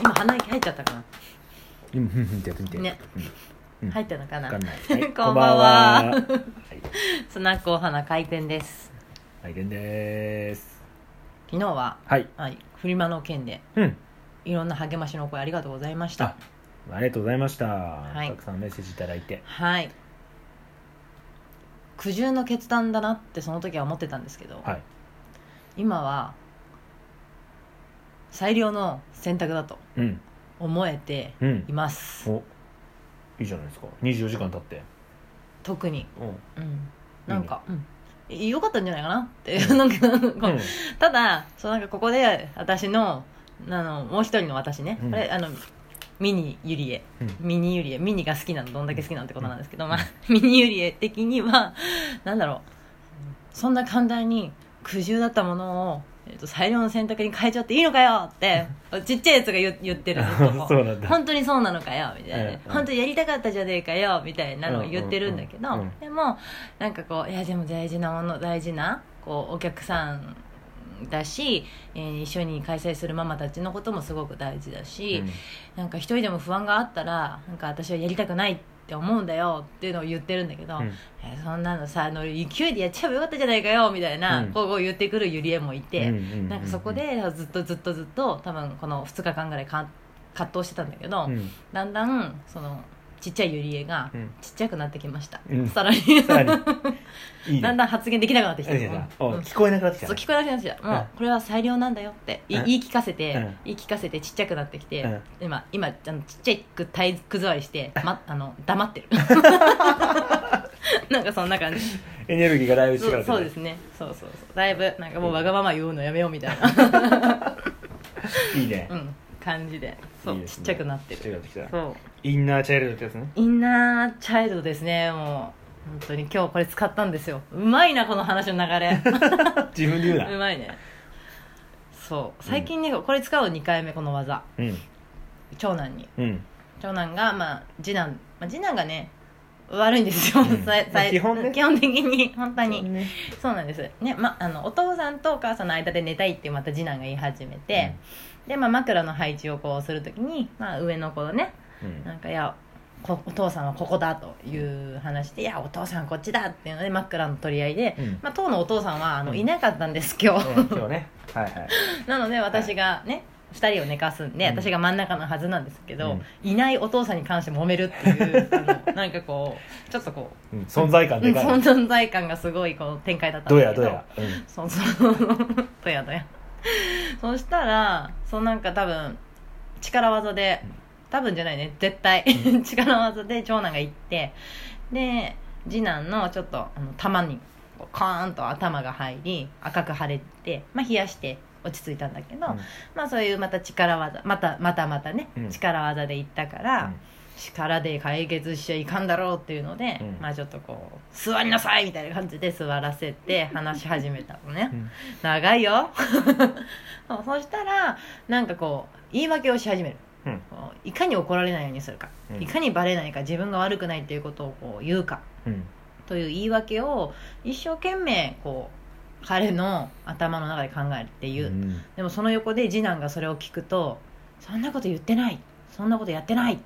今鼻息入っちゃったかな？うんふんふんってやってみて。ね。うん。入ったのかな？わかんない、はい、こんばんは。こんばんは。はい。スナックお花開店です。はいでんです昨日は、はい。はい、フリマの件でうん。いろんな励ましのお声ありがとうございました。あありがとうございました、い。たくさんメッセージいただいて。はい。苦渋の決断だなってその時は思ってたんですけど、はい。今は最良の選択だとうん。思えてうん。います、お。いいじゃないですか。24時間経って。特に、うん。うん、なんか、うん。良かったんじゃないかな？ってなん。かこううん。ただそうなんかここで私のあのもう一人の私ね、うん。これあのミニユリエ。うん。ミニユリエ。ミニが好きなのどんだけ好きなのってことなん。ですけど、まあ、ミニユリエ的にはなんだろう。そんな簡単に苦渋だったものを、えー、と最良の選択に変えちゃっていいのかよって ちっちゃいやつが言言ってるずっとこ。そうなんだ。本当にそうなのかよみたいな、うんうん本当にやりたかったじゃねえかよみたいなのを言ってるんだけど、うんうんうんでもなんかこういやでも大事なもの大事なこうお客さんだし、えー一緒に開催するママたちのこともすごく大事だし、なんか一人でも不安があったらなんか私はやりたくないって思うんだよっていうのを言ってるんだけど、うん。えーそんなのさあの勢いでやっちゃえばよかったじゃないかよみたいな、うん。こう言ってくるゆりえもいて、うんうんうんうん。なんかそこでずっとずっとずっと多分この2日間ぐらいか葛藤してたんだけど、うん。だんだんそのちっちゃいゆりえがうん。ちっちゃくなってきました、うん。さらに。さらに。いいね。だんだん発言できなくなってきていいねおうん。聞こえなくなってきたそう聞こえなくなってきた。もううんこれは最良なんだよって。いうん。言い聞かせて、うん。言い聞かせてちっちゃくなってきて、うん。今今あのちっちゃいく体育座りして、ま、あの黙ってる。なんかそんな感じ。エネルギーがだいぶ違そううそうですね。そうそうそう。だいぶなんかもうわがまま言うのやめようみたいな、いいね。うん、感じで。そういいですね。ちっちゃくなってちっちるゃくなってきた。そう。インナーチャイルドってやつね。インナーチャイルドですねもう。本当に今日これ使ったんですよ。うまいなこの話の流れ。自分で言うな。うまいね。そう。最近ね、これ使う2回目この技。うん。長男に。うん。長男が、まあ、次男、まあ、次男がね悪いんですよ、うん。基本ね。基本的に本当に。ね。そうなんです。ね、ま、あのお父さんとお母さんの間で寝たいってまた次男が言い始めて、で、まあ、枕の配置をこうするときに、まあ、上の子のねうん。なんかいやこお父さんはここだという話でいやお父さんこっちだっていうので枕の取り合いで、うん。まあ、当のお父さんはあの、うん。いなかったんです今日、うん今日ね。はいはい。なので私がね、2人を寝かすんで、うん。私が真ん中のはずなんですけど、うん。いないお父さんに関して揉めるっていう あのなんかこうちょっとこうん存在感う、うん、でかい。存在感がすごいこう展開だったんどだけどやどや。うん。そうそう。どやどや。そしたらそうなんか多分力技で多分じゃないね絶対。力技で長男が行ってで次男のちょっとあの玉にこうカーンと頭が入り赤く腫れて、まあ、冷やして落ち着いたんだけど、うん。まあそういうまた力技またまたまたね、うん。力技で行ったから、うん。力で解決しちゃいかんだろうっていうので、うん。まあちょっとこう座りなさいみたいな感じで座らせて 話し始めたのね、うん。長いよ。そうそしたらなんかこう言い訳をし始める。いかに怒られないようにするか、うん。いかにバレないか自分が悪くないっていうことをこう言うか。うんという言い訳を一生懸命こう彼の頭の中で考えるっていう、うん。でもその横で次男がそれを聞くと「そんなこと言ってない。そんなことやってない。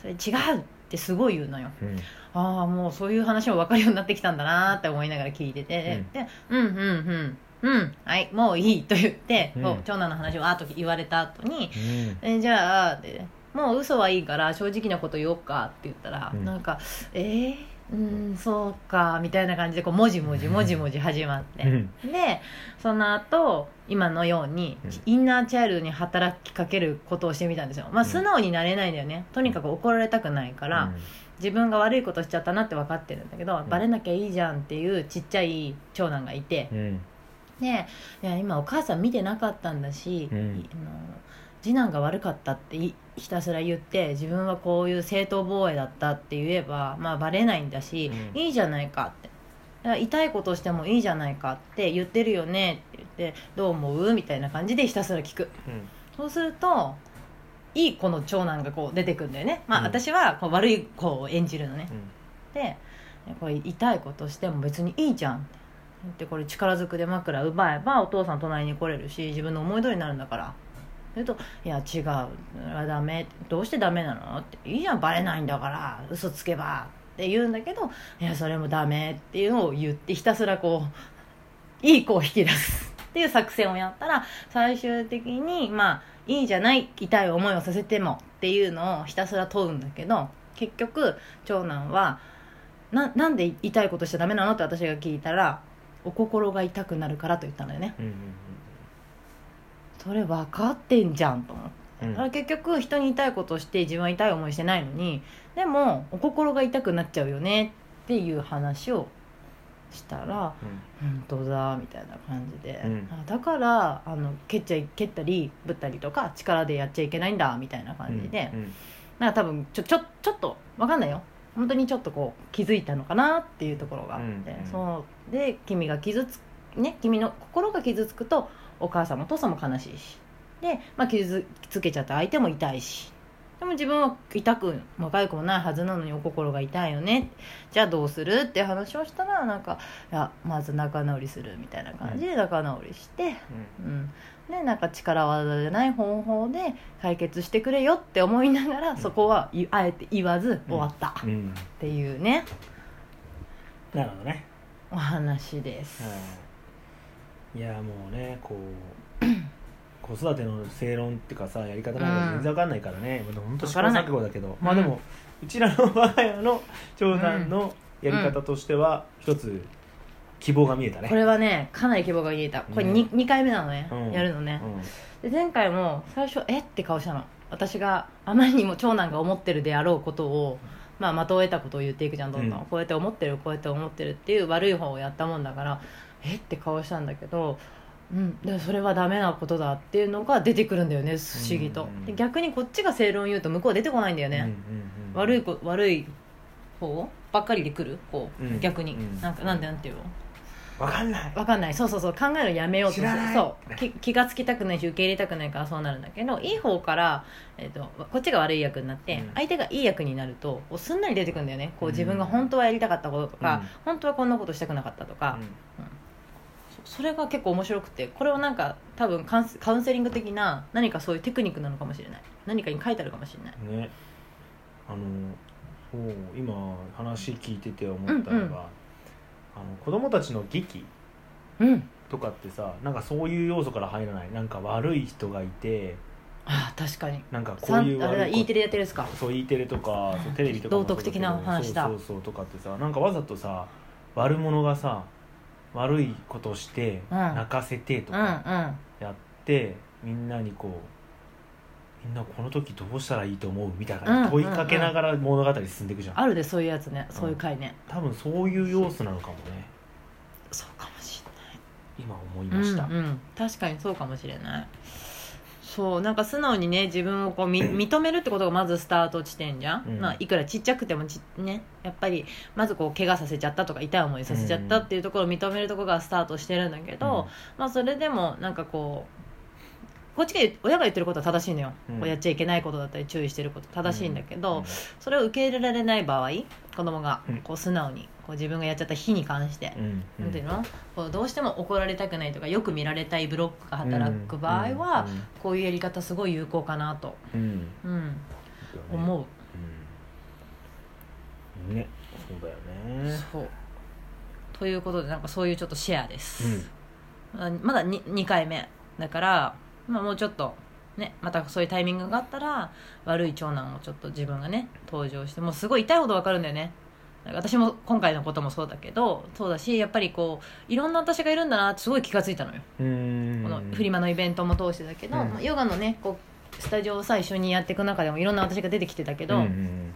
それ違う」ってすごい言うのよ。うん。ああもうそういう話も分かるようになってきたんだなって思いながら聞いてて、うん。で「うんうんうんうん。はいもういい」と言って、うん。長男の話をあと言われた後にうん「えじゃあ」でもう嘘はいいから正直なこと言おうか」って言ったら、うん。なんか「えー、うん。そうか」みたいな感じでこうもじもじもじもじ始まって、うん。でその後今のように、うん。インナーチャイルドに働きかけることをしてみたんですよ。まあうん。素直になれないんだよね。とにかく怒られたくないから、自分が悪いことしちゃったなって分かってるんだけど、ん。バレなきゃいいじゃんっていうちっちゃい長男がいて。う、ん。でいや今お母さん見てなかったんだし、うん。いあの次男が悪かったっていひたすら言って自分はこういう正当防衛だったって言えば、まあ、バレないんだし、うん。いいじゃないかって。だから痛いことしてもいいじゃないかって言ってるよねって言ってどう思うみたいな感じでひたすら聞く。うん。そうするといい子の長男がこう出てくるんだよね、まあ、うん。私はこう悪い子を演じるのね、でこれ痛いことしても別にいいじゃんって。でこれ力ずくで枕奪えばお父さん隣に来れるし自分の思い通りになるんだから言うと「いや違う。はダメ。どうしてダメなの?」って「いいじゃんバレないんだから。嘘つけば」って言うんだけど「いやそれもダメ」っていうのを言ってひたすらこういい子を引き出すっていう作戦をやったら最終的にまあいいじゃない痛い思いをさせてもっていうのをひたすら問うんだけど結局長男はななんで痛いことしちゃダメなの？って私が聞いたらお心が痛くなるからと言ったんだよね。うん。それ分かってんじゃんと思って。うん。うんだから結局人に痛いことをして自分は痛い思いしてないのにでもお心が痛くなっちゃうよねっていう話をしたら「本当だ」みたいな感じで、うん。あだからあの蹴っちゃい蹴ったりぶったりとか力でやっちゃいけないんだみたいな感じで、うん。なんか多分ちょちょちょっと分かんないよ。本当にちょっとこう気づいたのかなっていうところがあって、うん。うん。そう。で君が傷つね君の心が傷つくとお母さんもお父さんも悲しいし。で、まあ、傷つけちゃった相手も痛いし。でも自分は痛くも痒くもないはずなのにお心が痛いよね。じゃあどうするって話をしたらなんかいやまず仲直りするみたいな感じで仲直りして、うん、でなんか力技じゃない方法で解決してくれよって思いながら、そこはいあえて言わず終わった。っうん。うんていうね、なるほどね。お話です、はいいやもうねこう 子育ての正論っていうかさやり方なんか全然わかんないからね、まあ本当試行錯誤だけど。まあでも、うちらの我が家の長男のやり方としては一つ希望が見えたね。これはねかなり希望が見えた。これ 2,、二回目なのね、うん。やるのね。う、で前回も最初え？って顔したの。私があまりにも長男が思ってるであろうことをまあ的を得たことを言っていくじゃんどんどん、うん。こうやって思ってるこうやって思ってるっていう悪い方をやったもんだからえ？って顔したんだけどうん、でそれはダメなことだっていうのが出てくるんだよね不思議と、うん。で逆にこっちが正論言うと向こうは出てこないんだよね、んうんうん。悪いこ悪い方ばっかりで来る？こう、うん。逆に、うん。なんかなんでなんていうの？わかんない。わかんない。そうそうそう。考えるのやめようとそう。き気がつきたくないし受け入れたくないからそうなるんだけどいい方から、えっとこっちが悪い役になって、うん。相手がいい役になるとすんなり出てくるんだよね。こううん。自分が本当はやりたかったこととか、うん。本当はこんなことしたくなかったとか、そそれが結構面白くてこれはなんか多分カウンセカウンセリング的な何かそういうテクニックなのかもしれない。何かに書いてあるかもしれない。ね。あのそう今話聞いてて思ったのが、うん。うんあの子供たちの劇うん。とかってさなんかそういう要素から入らない。なんか悪い人がいてああ確かに。なんかこさうんいうあれだ E テレやってるやつか。そう E テレとかテレビとか道徳的な話だ。そうそうそうとかってさなんかわざとさ悪者がさ悪いことしてうん。泣かせてとうんうん。かやって、みんなにこうみんなこの時どうしたらいいと思うみたいな問いかけながら物語進んでいくじゃん、あるでそういうやつね。そういう回ね、多分そういう要素なのかもね。そうかもし今思い。れないました、うんうん、確かにそうかもしれないそうなんか素直にね自分をこうみ認めるってことがまずスタート地点じゃん、うん。まあ、いくらちっちゃくてもちねやっぱりまずこう怪我させちゃったとか痛い思いさせちゃったっていうところを認めるところがスタートしてるんだけど、まあそれでもなんかこうこっちが親が言ってることは正しいのよ、うん。こうやっちゃいけないことだったり注意してること正しいんだけど、うん。それを受け入れられない場合子供がうん。こう素直にこう自分がやっちゃった日に関して、うんなんていうの？こうどうしても怒られたくないとかよく見られたいブロックが働く場合は、こういうやり方すごい有効かなと、うん。うん。うん、思う、うん。ねそうだよね。そう。ということでなんかそういうちょっとシェアです、うん。あまだ 2, 2回目だから、まあ、もうちょっとねまたそういうタイミングがあったら悪い長男をちょっと自分がね登場してもうすごい痛いほど分かるんだよね私も今回のこともそうだけどそうだしやっぱりこういろんな私がいるんだなってすごい気がついたのよ。うん。このフリマのイベントも通してだけど、うん。まあヨガのねこうスタジオをさ一緒にやっていく中でもいろんな私が出てきてたけど、うんうん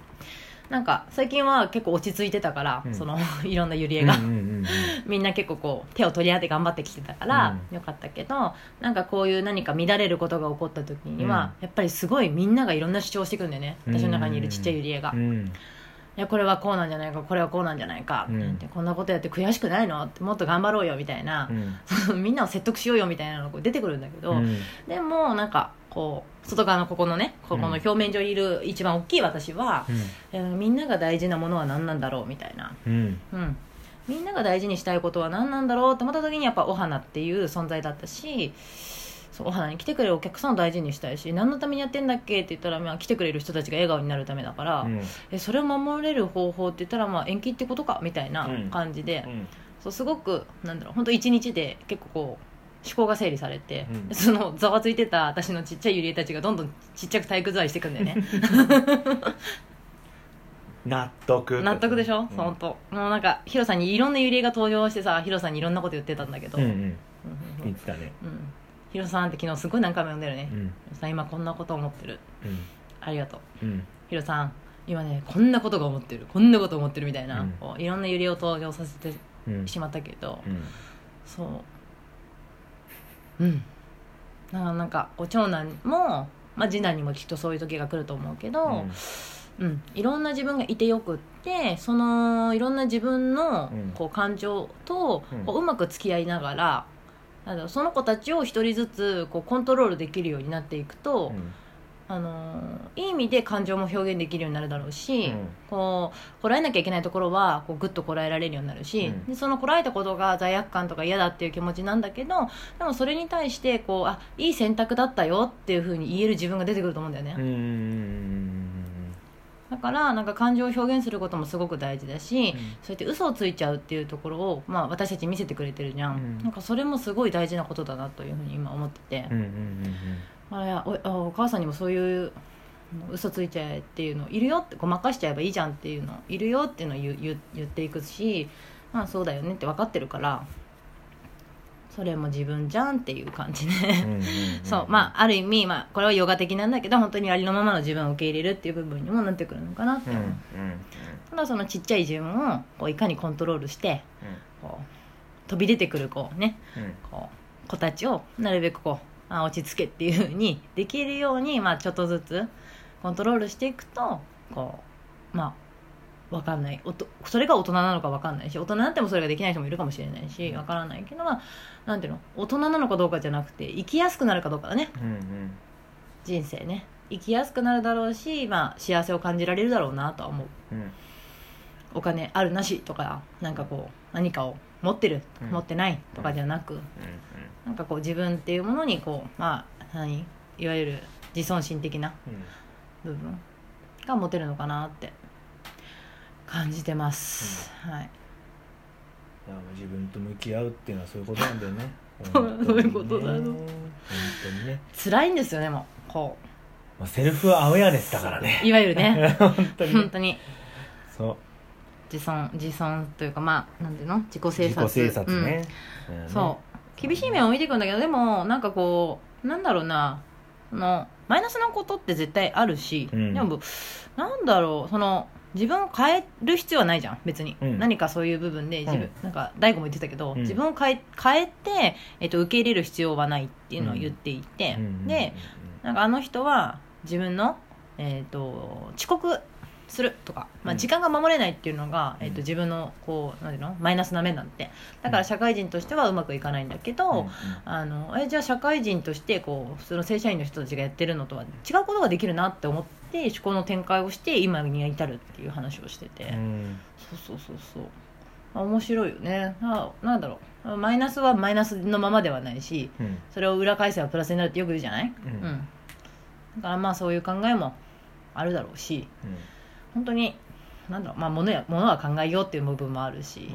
なんか最近は結構落ち着いてたから、うん。その いろんなゆりうんえが、みんな結構こう手を取り合って頑張ってきてたから、うよかったけどなんかこういう何か乱れることが起こった時には、やっぱりすごいみんながいろんな主張してくるんだよね。私の中にいるちっちゃいゆりえが、いうんやこれはこうなんじゃないかこれはこうなんじゃないか、うん。こんなことやって悔しくないの？ってもっと頑張ろうよみたいな。う、ん。みんなを説得しようよみたいなのが出てくるんだけど、うん。でもなんかこう外側のここのねここの表面上にいる一番大きい私は、えーみんなが大事なものは何なんだろうみたいな、うん。うん、みんなが大事にしたいことは何なんだろうって思った時にやっぱお花っていう存在だったしそうお花に来てくれるお客さんを大事にしたいし何のためにやってんだっけ？って言ったら、まあ、来てくれる人たちが笑顔になるためだから、うん。えそれを守れる方法って言ったら、まあ、延期ってことか？みたいな感じで、うん。そうすごくなんだろう本当一日で結構こう思考が整理されて、うん。そのざわついてた私のちっちゃいゆりえたちがどんどんちっちゃく体育座りしていくんだよね。納得。納得でしょ、うん。そう本当。もうなんかヒロさんにいろんなゆりえが登場してさヒロさんにいろんなこと言ってたんだけど、うん。うんうんうん。言ってたね。うんヒロさんって昨日すごい何回も読んでるね、うん。さん今こんなこと思ってる。うん。ありがとう。うん。ヒロさん今ねこんなことが思ってる。こんなこと思ってるみたいな、いろんなゆりえを登場させてうん。しまったけど、うん。そう。うん。なんかこう長男も、まあ、次男にもきっとそういう時が来ると思うけど、うん。いろんな自分がいてよくってそのいろんな自分のうん。こう感情とうん。こううまく付き合いながら、なんだろうその子たちを一人ずつこうコントロールできるようになっていくと、うん。あのいい意味で感情も表現できるようになるだろうし、うん。こうこらえなきゃいけないところはこうグッとこらえられるようになるし、うん。でそのこらえたことが罪悪感とか嫌だっていう気持ちなんだけどでもそれに対してこうあいい選択だったよっていうふうに言える自分が出てくると思うんだよね、だからなんか感情を表現することもすごく大事だし、うん。そうやって嘘をついちゃうっていうところを、まあ、私たち見せてくれてるじゃん、うん。なんかそれもすごい大事なことだなというふうに今思ってて、うんうんうんあいやおあお母さんにもそういう嘘ついちゃえっていうのいるよってごまかしちゃえばいいじゃんっていうのいるよっていうのを言言っていくしまあそうだよねって分かってるからそれも自分じゃんっていう感じで、うんうんうんそう。まあある意味、まあ、これはヨガ的なんだけど本当にありのままの自分を受け入れるっていう部分にもなってくるのかなってう。ただそのちっちゃい自分をこういかにコントロールしてこう飛び出てくるこうねうん。こう子たちをなるべくこうあ落ち着けっていうふうにできるように、まあ、ちょっとずつコントロールしていくとこうまあわかんない。おとそれが大人なのかわかんないし大人になってもそれができない人もいるかもしれないしわからないけど、まあ、なんていうの？大人なのかどうかじゃなくて生きやすくなるかどうかだね。うんうん。人生ね。生きやすくなるだろうし、まあ、幸せを感じられるだろうなとは思う。うん。お金あるなしとかなんかこう何かを持ってる、うん。持ってないとかじゃなく、なんかこう自分っていうものにこうまあ何？いわゆる自尊心的なうん。部分が持てるのかなって感じてます、はい。いや自分と向き合うっていうのはそういうことなんだよね。そういうことなの本当にね、辛いんですよねもう。こまあ、セルフアウェアネスだからね。う いわゆるね。本当にね。本当に。そう。自尊自尊というかまあなんていうの？自己自制作ね、うん。そう。厳しい面を見ていくんだけどでもなんかこうなんだろうな。そのマイナスなことって絶対あるし、うん。でもなんだろう。その自分を変える必要はないじゃん別に、うん。何かそういう部分で自分、うん。なんか大悟も言ってたけど、うん。自分を変え変えて、えっと、受け入れる必要はないっていうのを言っていて、うん。でなんかあの人は自分の、えっと遅刻するとか、まあ、うん。時間が守れないっていうのが、うんえっと自分のこうなんていうの？マイナスな面なんて。だから社会人としてはうまくいかないんだけど、あのえじゃあ社会人としてこう普通の正社員の人たちがやってるのとは違うことができるなって思って思考の展開をして今に至るっていう話をしてて、うん。そうそうそうそう。あ面白いよね。ななんだろう。マイナスはマイナスのままではないしうん。それを裏返せばプラスになるってよく言うじゃない、うん。だからまあそういう考えもあるだろうし本当になんだろう。まあ物や物は考えようっていう部分もあるし、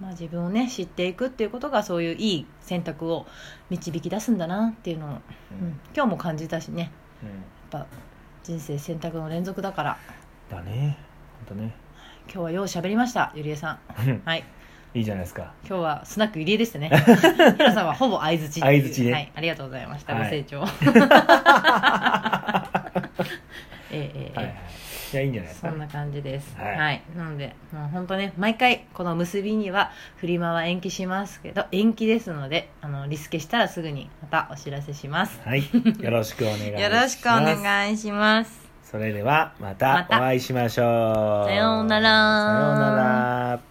まあ、自分をね知っていくっていうことがそういういい選択を導き出すんだなっていうのを、うん。うん。今日も感じたしね。うん。やっぱ人生選択の連続だから。だね。本当ね。今日はよう喋りましたゆりえさん。はい。いいじゃないですか。今日はスナックゆりえでしたね。ひろさんはほぼ相づち相槌ね。はい。ありがとうございました、はいご清聴 ええええええ。はいはい。いやいいんじゃない？ですかそんな感じです。は、はい。いなので、もう本当ね、毎回この結びにはフリマは延期しますけど、延期ですので、あのリスケしたらすぐにまたお知らせします。はい。よろしくお願いします。よろしくお願いします。それではまたまた。お会いしましょう。さようなら。さようなら